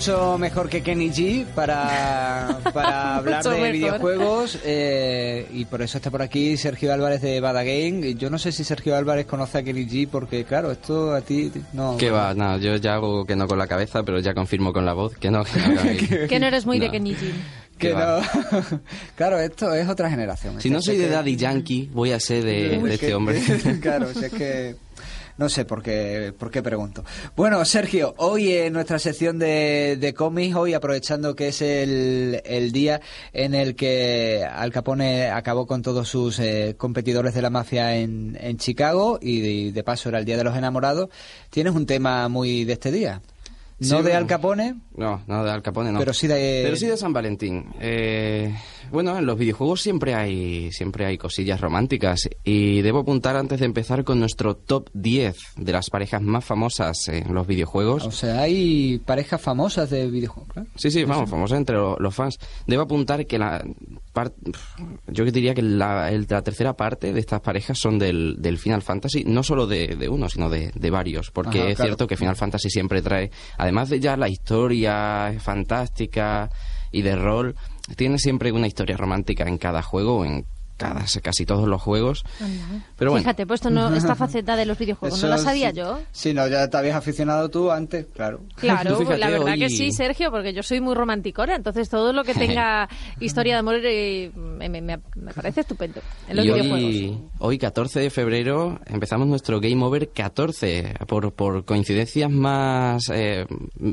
mucho mejor que Kenny G para, para hablar de mejor. videojuegos eh, y por eso está por aquí Sergio Álvarez de Bada Game. Yo no sé si Sergio Álvarez conoce a Kenny G porque claro, esto a ti no. Que va, no, yo ya hago que no con la cabeza, pero ya confirmo con la voz que no. Que no, que- Que no eres muy de. Kenny G. Que no. claro, esto es otra generación. Si no soy Sé de que- Daddy Yankee, voy a ser de, Uy, de que- este hombre. claro, si es que no sé por qué, por qué pregunto. Bueno, Sergio, hoy en nuestra sección de, de cómics, hoy aprovechando que es el, el día en el que Al Capone acabó con todos sus eh, competidores de la mafia en, en Chicago y de, de paso era el Día de los Enamorados, tienes un tema muy de este día. No Sí, de. Al Capone, No, no de Al Capone, no. pero sí de... Pero sí de San Valentín. Eh, bueno, en los videojuegos siempre hay, siempre hay cosillas románticas y debo apuntar antes de empezar con nuestro top 10 de las parejas más famosas en los videojuegos. O sea, hay parejas famosas de videojuegos. claro. Sí, sí, vamos, famosas entre lo- los fans. Debo apuntar que la par- yo que diría que la, el- la tercera parte de estas parejas son del, del Final Fantasy, no solo de, de uno, sino de, de varios, porque Ajá, es claro. cierto que Final Fantasy siempre trae, además de ya la historia fantástica y de rol, tiene siempre una historia romántica en cada juego, en cada, casi todos los juegos. Pero bueno, Fíjate, pues esto no, esta faceta de los videojuegos Eso no la sabía sí. yo. Sí, no, ya te habías aficionado tú antes, claro. Claro, fíjate, la verdad que sí, Sergio, porque yo soy muy romanticona, entonces todo lo que tenga historia de amor eh, me, me- me- parece estupendo en los y videojuegos. hoy, hoy, 14 de febrero, empezamos nuestro Game Over 14. Por, por coincidencias más eh,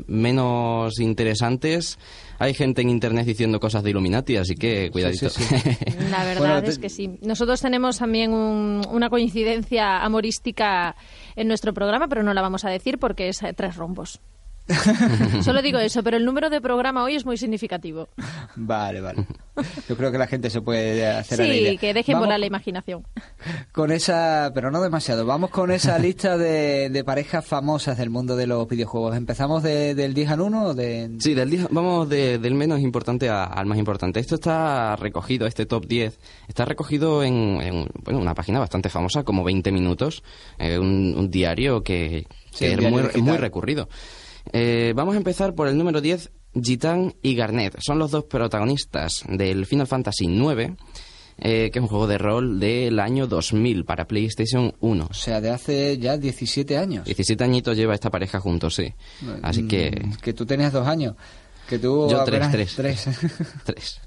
menos interesantes, hay gente en internet diciendo cosas de Illuminati, así que cuidadito. sí, sí. La verdad Bueno, te- es que sí. Nosotros tenemos también un- una coincidencia amorística en nuestro programa, pero no la vamos a decir porque es tres rombos. Solo digo eso, pero el número de programa hoy es muy significativo. Vale, vale. Yo creo que la gente se puede hacer a la Sí, idea. que dejen Vamos volar la imaginación. Con esa, pero no demasiado. Vamos con esa lista de, de parejas famosas del mundo de los videojuegos. ¿Empezamos de- del 10 al 1 o de...? Sí, del día- vamos de- del menos importante a- al más importante. Esto está recogido, este top 10, está recogido en, en, bueno, una página bastante famosa, como 20 minutos, eh, un, un diario que, Sí, que es diario muy, muy recurrido. Eh, vamos a empezar por el número 10, Gitan y Garnet. Son los dos protagonistas del Final Fantasy IX, eh, que es un juego de rol del año 2000 para PlayStation 1. O sea, de hace ya 17 años. 17 añitos lleva esta pareja juntos, sí. Así que... Mm, Que tú tenías dos años. Que tú Yo tres, tres. Tres.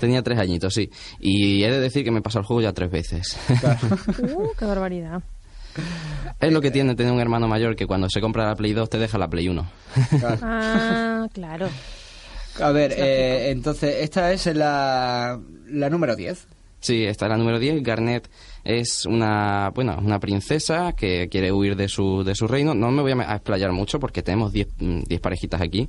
Tenía tres añitos, sí. Y he de decir que me he pasado el juego ya tres veces. Uh, qué barbaridad. Es lo que tiene tener un hermano mayor que cuando se compra la Play 2 te deja la Play 1. Claro. Ah, claro. A ver, eh, entonces, esta es la, la número 10. Sí, esta es la número 10. Garnet es una, bueno, una princesa que quiere huir de su, de su reino. No me voy a explayar mucho porque tenemos 10 mm, 10 parejitas aquí.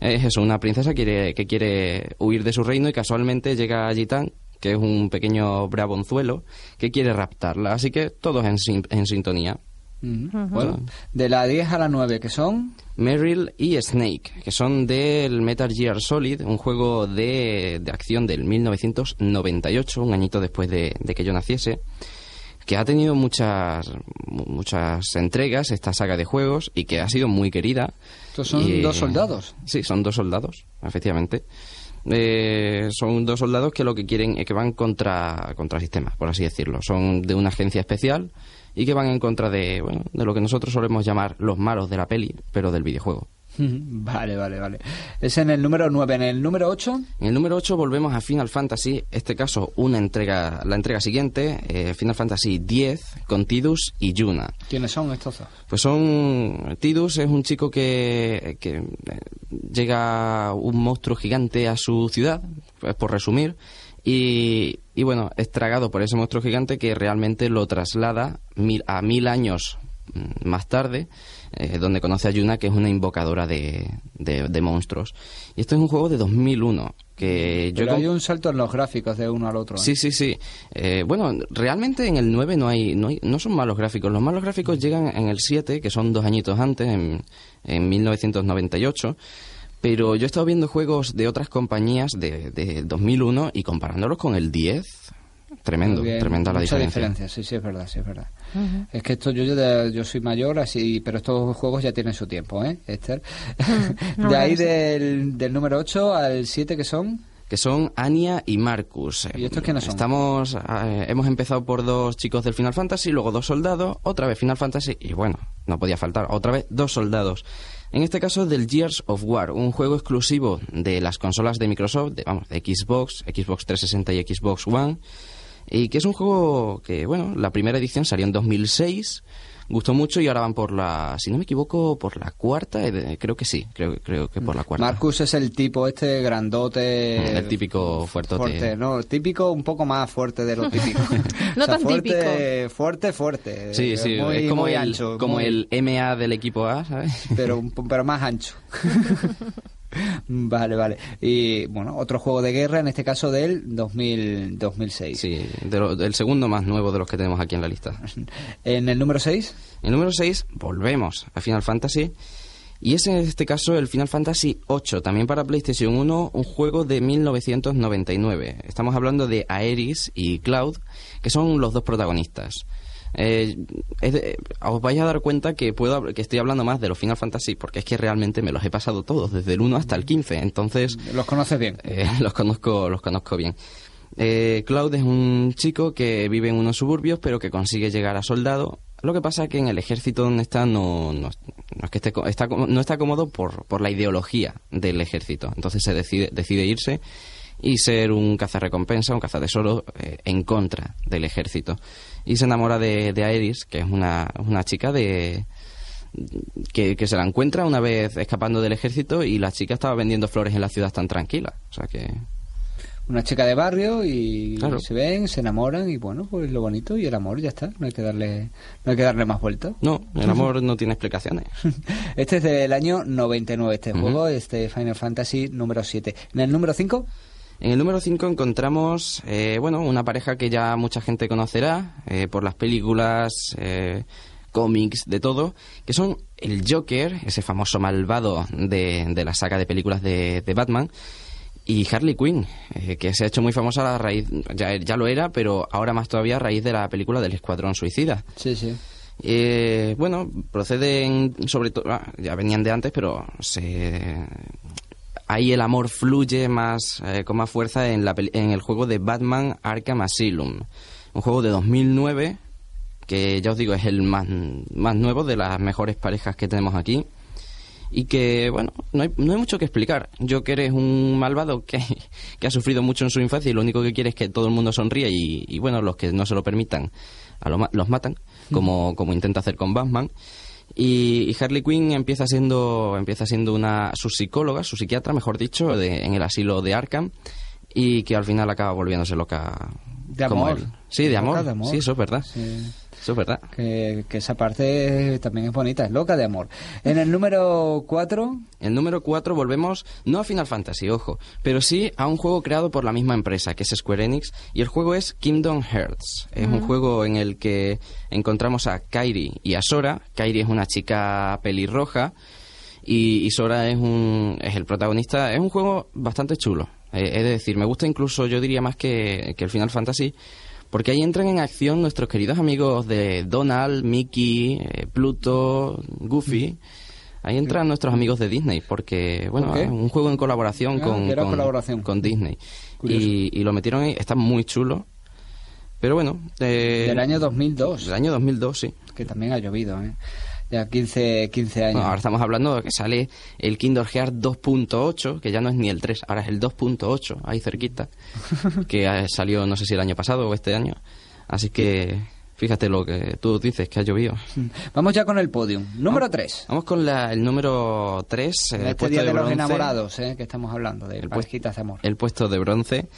Es eso, una princesa quiere, que quiere huir de su reino y casualmente llega a Gitán, que es un pequeño brabonzuelo, que quiere raptarla. Así que todos en sintonía. Bueno, de la 10 a la 9, que son... Meryl y Snake, que son del Metal Gear Solid, un juego de, de acción del 1998, un añito después de, de que yo naciese, que ha tenido muchas, mu- muchas entregas esta saga de juegos y que ha sido muy querida. Estos son Y, dos soldados. Sí, son dos soldados, efectivamente. Eh, son dos soldados que lo que quieren es que van contra, contra sistemas, por así decirlo. Son de una agencia especial y que van en contra de, bueno, de lo que nosotros solemos llamar los malos de la peli, pero del videojuego. Vale, vale, vale. Es en el número 9. ¿En el número 8? En el número 8 volvemos a Final Fantasy, este caso una entrega, la entrega siguiente, eh, Final Fantasy X, con Tidus y Yuna. ¿Quiénes son estos dos? Pues son... Tidus es un chico que, que eh, llega un monstruo gigante a su ciudad, pues por resumir, y, y bueno, es tragado por ese monstruo gigante que realmente lo traslada mil, a mil años mm, más tarde eh, donde conoce a Yuna, que es una invocadora de, de, monstruos. Y esto es un juego de 2001. Que Pero hay un salto en los gráficos de uno al otro. ¿eh? Sí, sí, sí. Eh, bueno, realmente en el 9 no hay, no hay, no son malos gráficos. Los malos gráficos llegan en el 7, que son dos añitos antes, en, en 1998 pero yo he estado viendo juegos de otras compañías de, de 2001 y comparándolos con el 10, tremendo, tremenda la diferencia. diferencia. Sí, sí, es verdad, sí, es verdad. Es que esto yo, yo, soy mayor, así pero estos juegos ya tienen su tiempo, ¿eh, Esther? de ahí del, del número 8 al 7 que son que son Anya y Marcus. ¿Y estos quiénes son? Estamos, eh, hemos empezado por dos chicos del Final Fantasy, luego dos soldados, otra vez Final Fantasy y bueno, no podía faltar, otra vez dos soldados. En este caso del Gears of War, un juego exclusivo de las consolas de Microsoft, de, vamos, de Xbox, Xbox 360 y Xbox One y que es un juego que, bueno, la primera edición salió en 2006, gustó mucho y ahora van por la, si no me equivoco, por la cuarta, eh, creo que sí, creo, creo que por la cuarta. Marcus es el tipo este grandote. Mm, el típico fuerte. Fuerte, no, típico un poco más fuerte de lo típico. no tan fuerte, típico. Fuerte, fuerte. Sí, sí, es como, el, ancho, como el MA del equipo A, ¿sabes? Pero, pero más ancho. Vale, vale. Y bueno, otro juego de guerra, en este caso del 2000, 2006. Sí, el segundo más nuevo de los que tenemos aquí en la lista. ¿En el número 6? En el número 6 volvemos a Final Fantasy. Y es en este caso el Final Fantasy 8, también para PlayStation 1, un juego de 1999. Estamos hablando de Aeris y Cloud, que son los dos protagonistas. Eh, os vais a dar cuenta que puedo que estoy hablando más de los Final Fantasy porque es que realmente me los he pasado todos desde el 1 hasta el 15 entonces los conoces bien. eh, los conozco los conozco bien. Eh, Cloud es un chico que vive en unos suburbios pero que consigue llegar a soldado. Lo que pasa es que en el ejército donde está no, no, es que esté, está, no está cómodo por, por la ideología del ejército. Entonces se decide, decide irse y ser un cazarrecompensa, un cazatesoro eh, en contra del ejército. Y se enamora de, de Aeris, que es una, una chica de, que, que, se la encuentra una vez escapando del ejército y la chica estaba vendiendo flores en la ciudad tan tranquila. O sea que... Una chica de barrio y se ven, se enamoran y bueno, pues lo bonito y el amor ya está. No hay que darle, no hay que darle más vueltas. No, el amor no tiene explicaciones. Este es del año 99, este juego, este Final Fantasy número 7. ¿En el número 5? En el número 5 encontramos, eh, bueno, una pareja que ya mucha gente conocerá eh, por las películas, eh, cómics, de todo, que son el Joker, ese famoso malvado de, de la saga de películas de, de Batman, y Harley Quinn, que se ha hecho muy famosa a raíz, ya, ya, lo era, pero ahora más todavía a raíz de la película del Escuadrón Suicida. Sí, sí. bueno, proceden sobre todo, ah, ya venían de antes, pero se ahí el amor fluye más eh, con más fuerza en, la, en el juego de Batman Arkham Asylum, un juego de 2009 que ya os digo es el más, más nuevo de las mejores parejas que tenemos aquí y que, bueno, no hay, no hay mucho que explicar. Joker es un malvado que, que, ha sufrido mucho en su infancia y lo único que quiere es que todo el mundo sonríe y, bueno, los que no se lo permitan a lo, los matan, como, como intenta hacer con Batman. Y, Harley Quinn empieza siendo, empieza siendo una, su psicóloga, su psiquiatra, mejor dicho, de, en el asilo de Arkham, y que al final acaba volviéndose loca. De amor. Sí, de amor. Sí, eso es verdad. Eso es verdad. Que, esa parte también es bonita, es loca de amor. En el número 4... El número 4 volvemos no a Final Fantasy, ojo, pero sí a un juego creado por la misma empresa, que es Square Enix, y el juego es Kingdom Hearts. Es un juego en el que encontramos a Kairi y a Sora. Kairi es una chica pelirroja y, Sora es, un, es el protagonista. Es un juego bastante chulo. Eh, es decir, me gusta incluso, yo diría más que, que el Final Fantasy, porque ahí entran en acción nuestros queridos amigos de Donald, Mickey, eh, Pluto, Goofy. Ahí entran nuestros amigos de Disney, porque, bueno, es un juego en colaboración, ah, con, colaboración, con, Disney. Y, lo metieron ahí, está muy chulo. Pero bueno. Eh, del año 2002. Del año 2002, sí. Que también ha llovido, ¿eh? Ya 15, 15 años. Bueno, ahora estamos hablando de que sale el Kingdom Hearts 2.8, que ya no es ni el 3, ahora es el 2.8, ahí cerquita, que eh, salió no sé si el año pasado o este año. Así que fíjate lo que tú dices, que ha llovido. Vamos ya con el podium. Número 3. Vamos con la- el número 3, el este puesto día de, los bronce. enamorados, ¿eh? que estamos hablando, de El parejitas de amor. el puesto de bronce.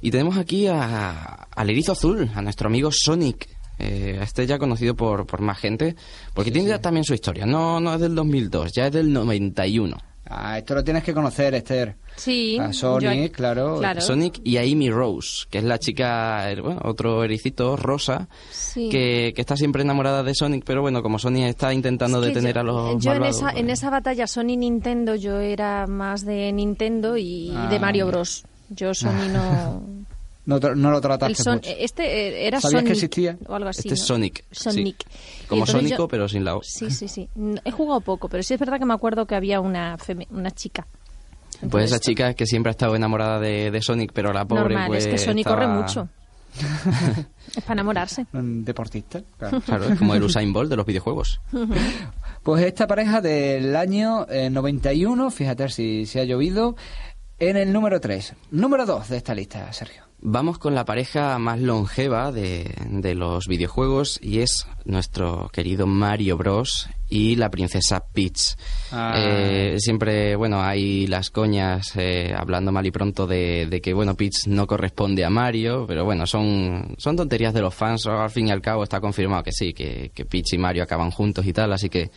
Y tenemos aquí a- al erizo azul, a nuestro amigo Sonic. Eh, este ya conocido por, por más gente, porque tiene ya también su historia. No, no es del 2002, ya es del 91. Ah, esto lo tienes que conocer, Esther. Sí. A Sonic, yo- claro. Claro. Sonic y a Amy Rose, que es la chica, bueno, otro ericito rosa, Sí. que, que está siempre enamorada de Sonic, pero bueno, como Sonic está intentando Es que detener yo, a los yo en malvados, esa, en pues- esa batalla Sony Nintendo yo era más de Nintendo y Ah. de Mario Bros. Yo Sony no... No, no lo El trataste son, mucho. este eh, era ¿Sabías que Sonic existía? o algo así. Este es. Sonic, sí. Sonic. Como Sónico, yo- pero sin la O. Sí, sí, sí. He jugado poco, pero sí es verdad que me acuerdo que había una feme- una chica. Pues esa chica que siempre ha estado enamorada de, de Sonic, pero la pobre Normal, pues es que Sonic estaba- corre mucho. es para enamorarse. Un deportista, claro. Claro, es como el Usain Bolt de los videojuegos. Pues esta pareja del año eh, 91, fíjate si, si ha llovido, en el número 3. Número 2 de esta lista, Sergio. Vamos con la pareja más longeva de, de los videojuegos y es nuestro querido Mario Bros y la princesa Peach. Ah. Eh, siempre, bueno, hay las coñas eh, hablando mal y pronto de, de que, bueno, Peach no corresponde a Mario, pero bueno, son, son tonterías de los fans. Al fin y al cabo está confirmado que sí, que, que Peach y Mario acaban juntos y tal, así que...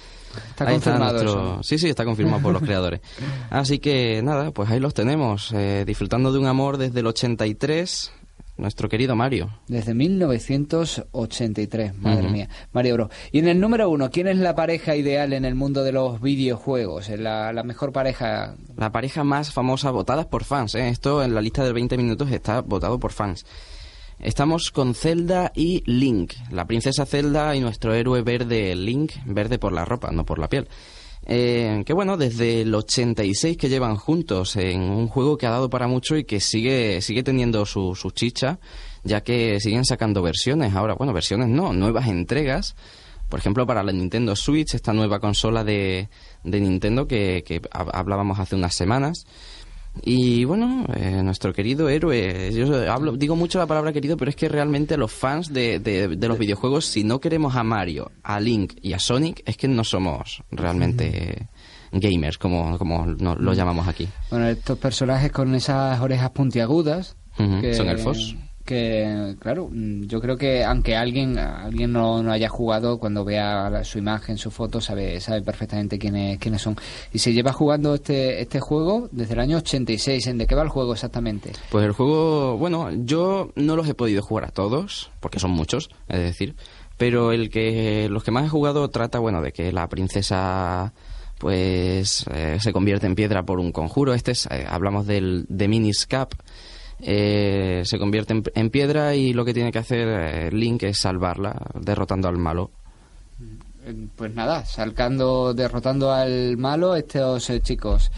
Está ahí confirmado nuestro- eso. Sí, sí, está confirmado por los creadores. Así que nada, pues ahí los tenemos, eh, disfrutando de un amor desde el 83, nuestro querido Mario. Desde 1983, madre Ujú. mía. Mario Bros. Y en el número 1, ¿quién es la pareja ideal en el mundo de los videojuegos? Eh, La, la mejor pareja. La pareja más famosa votada por fans, ¿eh? esto en la lista de 20 minutos está votado por fans. Estamos con Zelda y Link, la princesa Zelda y nuestro héroe verde Link, verde por la ropa, no por la piel. Eh, que bueno, desde el 86 que llevan juntos en un juego que ha dado para mucho y que sigue, sigue teniendo su, su chicha, ya que siguen sacando versiones. Ahora, bueno, versiones no, nuevas entregas. Por ejemplo, para la Nintendo Switch, esta nueva consola de, de Nintendo que, que hab- hablábamos hace unas semanas. Y bueno, eh, nuestro querido héroe, yo hablo, digo mucho la palabra querido, pero es que realmente los fans de, de- de los videojuegos, si no queremos a Mario, a Link y a Sonic, es que no somos realmente gamers, como, como no- lo llamamos aquí. Bueno, estos personajes con esas orejas puntiagudas. Ujú, son elfos. Que, claro, mm, yo creo que aunque alguien alguien no, no haya jugado, cuando vea su imagen, su foto, sabe sabe perfectamente quiénes, quiénes son. Y se lleva jugando este este juego desde el año 86. ¿En de qué va el juego exactamente? Pues el juego, bueno, yo no los he podido jugar a todos, porque son muchos, es decir, pero el que los que más he jugado trata, bueno, de que la princesa pues eh, se convierte en piedra por un conjuro. Este es, eh, hablamos del de Minis Cap. Eh, se convierte en, en piedra y lo que tiene que hacer eh, Link es salvarla, derrotando al malo. Eh, Pues nada, salcando, derrotando al malo estos eh, chicos.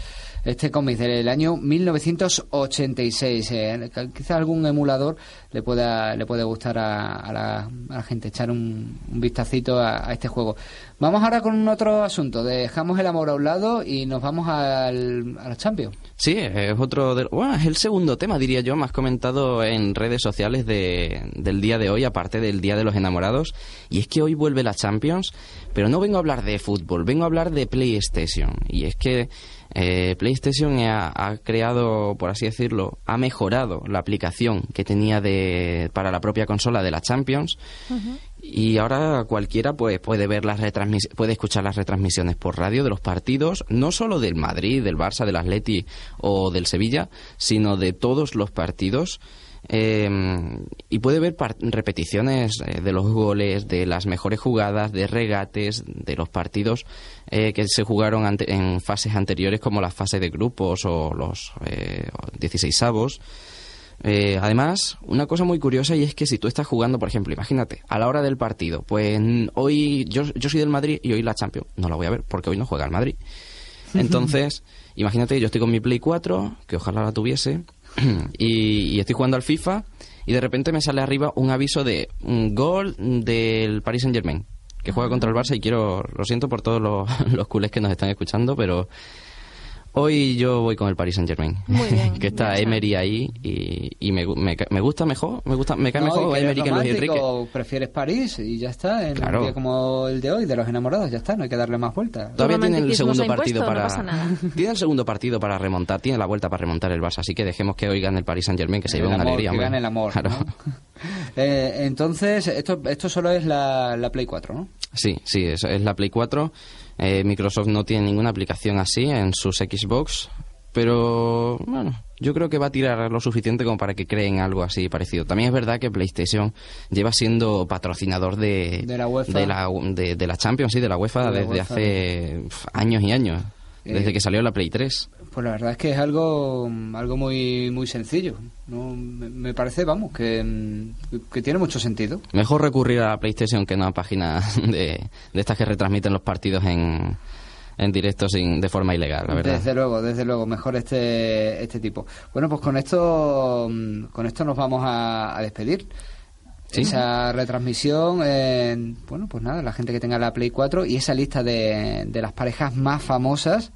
Este cómic del año 1986. eh, quizá algún emulador le pueda le puede gustar a, a la, gente echar un, un vistacito a, a este juego. Vamos ahora con otro asunto. Dejamos el amor a un lado y nos vamos al, a los Champions. Sí, es otro de, bueno, es el segundo tema, diría yo, más comentado en redes sociales de, del día de hoy, aparte del Día de los Enamorados. Y es que hoy vuelve la Champions, pero no vengo a hablar de fútbol, vengo a hablar de PlayStation. Y es que eh, PlayStation ha, ha creado, por así decirlo, ha mejorado la aplicación que tenía de, para la propia consola de la Champions. Y ahora cualquiera pues, puede ver las retransmis- puede escuchar las retransmisiones por radio de los partidos, no solo del Madrid, del Barça, del Atleti o del Sevilla, sino de todos los partidos. Eh, y puede ver repeticiones eh, de los goles, de las mejores jugadas, de regates, de los partidos eh, que se jugaron ante- en fases anteriores como las fases de grupos o los eh, 16 avos. Eh, además, una cosa muy curiosa y es que si tú estás jugando, por ejemplo, imagínate, a la hora del partido, pues hoy yo, yo soy del Madrid y hoy la Champions no la voy a ver porque hoy no juega el Madrid. Entonces, imagínate, yo estoy con mi Play 4, que ojalá la tuviese, y, y estoy jugando al FIFA y de repente me sale arriba un aviso de un gol del Paris Saint Germain. que juega contra el Barça y quiero, lo siento por todos los, los culés que nos están escuchando, pero Hoy yo voy con el Paris Saint Germain. Muy bien, que está. Emery ahí y, y me, me, me gusta mejor, me gusta, me cae No, mejor Emery que Luis Enrique. prefieres París y ya está, en Claro. un día como el de hoy, de los enamorados, ya está, no hay que darle más vueltas. Todavía tiene el segundo partido impuesto, no para pasa nada. tiene el segundo partido para remontar, tiene la vuelta para remontar el Barça, así que dejemos que hoy gane el Paris Saint Germain, que se lleve una amor, alegría. que gane el amor. Claro. ¿no? Eh, entonces, esto, esto solo es la, la Play 4, ¿no? Sí, sí, es, es la Play 4. Eh, Microsoft no tiene ninguna aplicación así en sus Xbox, pero bueno, yo creo que va a tirar lo suficiente como para que creen algo así parecido. También es verdad que PlayStation lleva siendo patrocinador de, De la UEFA. de la, de- de la Champions, sí, de la UEFA la desde UEFA. hace años y años, desde Eh, que salió la Play 3. Pues la verdad es que es algo, algo muy, muy sencillo. ¿no? Me, me parece, vamos, que, que tiene mucho sentido. Mejor recurrir a la PlayStation que a una página de, de estas que retransmiten los partidos en, en directo sin, de forma ilegal, la verdad. Desde luego, desde luego, mejor este, este tipo. Bueno, pues con esto, con esto nos vamos a, a despedir. Sí. Esa retransmisión, eh, bueno, pues nada, la gente que tenga la Play 4 y esa lista de, de las parejas más famosas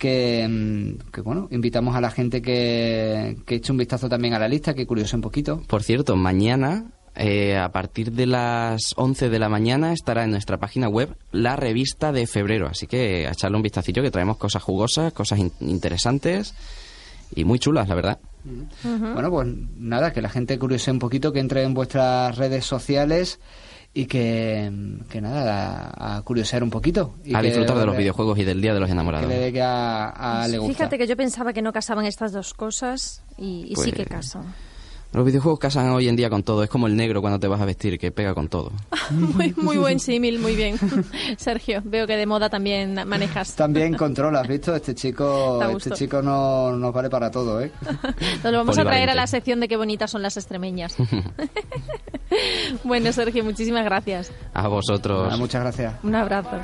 que, mm, que, bueno, invitamos a la gente que, que eche un vistazo también a la lista, que curiose un poquito. Por cierto, mañana, eh, a partir de las 11 de la mañana, estará en nuestra página web la revista de febrero. Así que a echarle un vistacillo que traemos cosas jugosas, cosas in- interesantes y muy chulas, la verdad. Bueno, pues nada, que la gente curiose un poquito, que entre en vuestras redes sociales y que, que nada, a, a curiosear un poquito. Y a que disfrutar de los le- videojuegos y del Día de los Que Enamorados. le que a, a le gusta. Fíjate que yo pensaba que no casaban estas dos cosas y, y sí Pues- que casan. Los videojuegos casan hoy en día con todo. Es como el negro cuando te vas a vestir, que pega con todo. Muy, muy buen símil, muy bien. Sergio, veo que de moda también manejas. También controla, ¿has visto? Este chico, este chico no nos vale para todo, ¿eh? Nos lo vamos a traer a la sección de qué bonitas son las extremeñas. bueno, Sergio, muchísimas gracias. A vosotros. Muchas gracias. Un abrazo.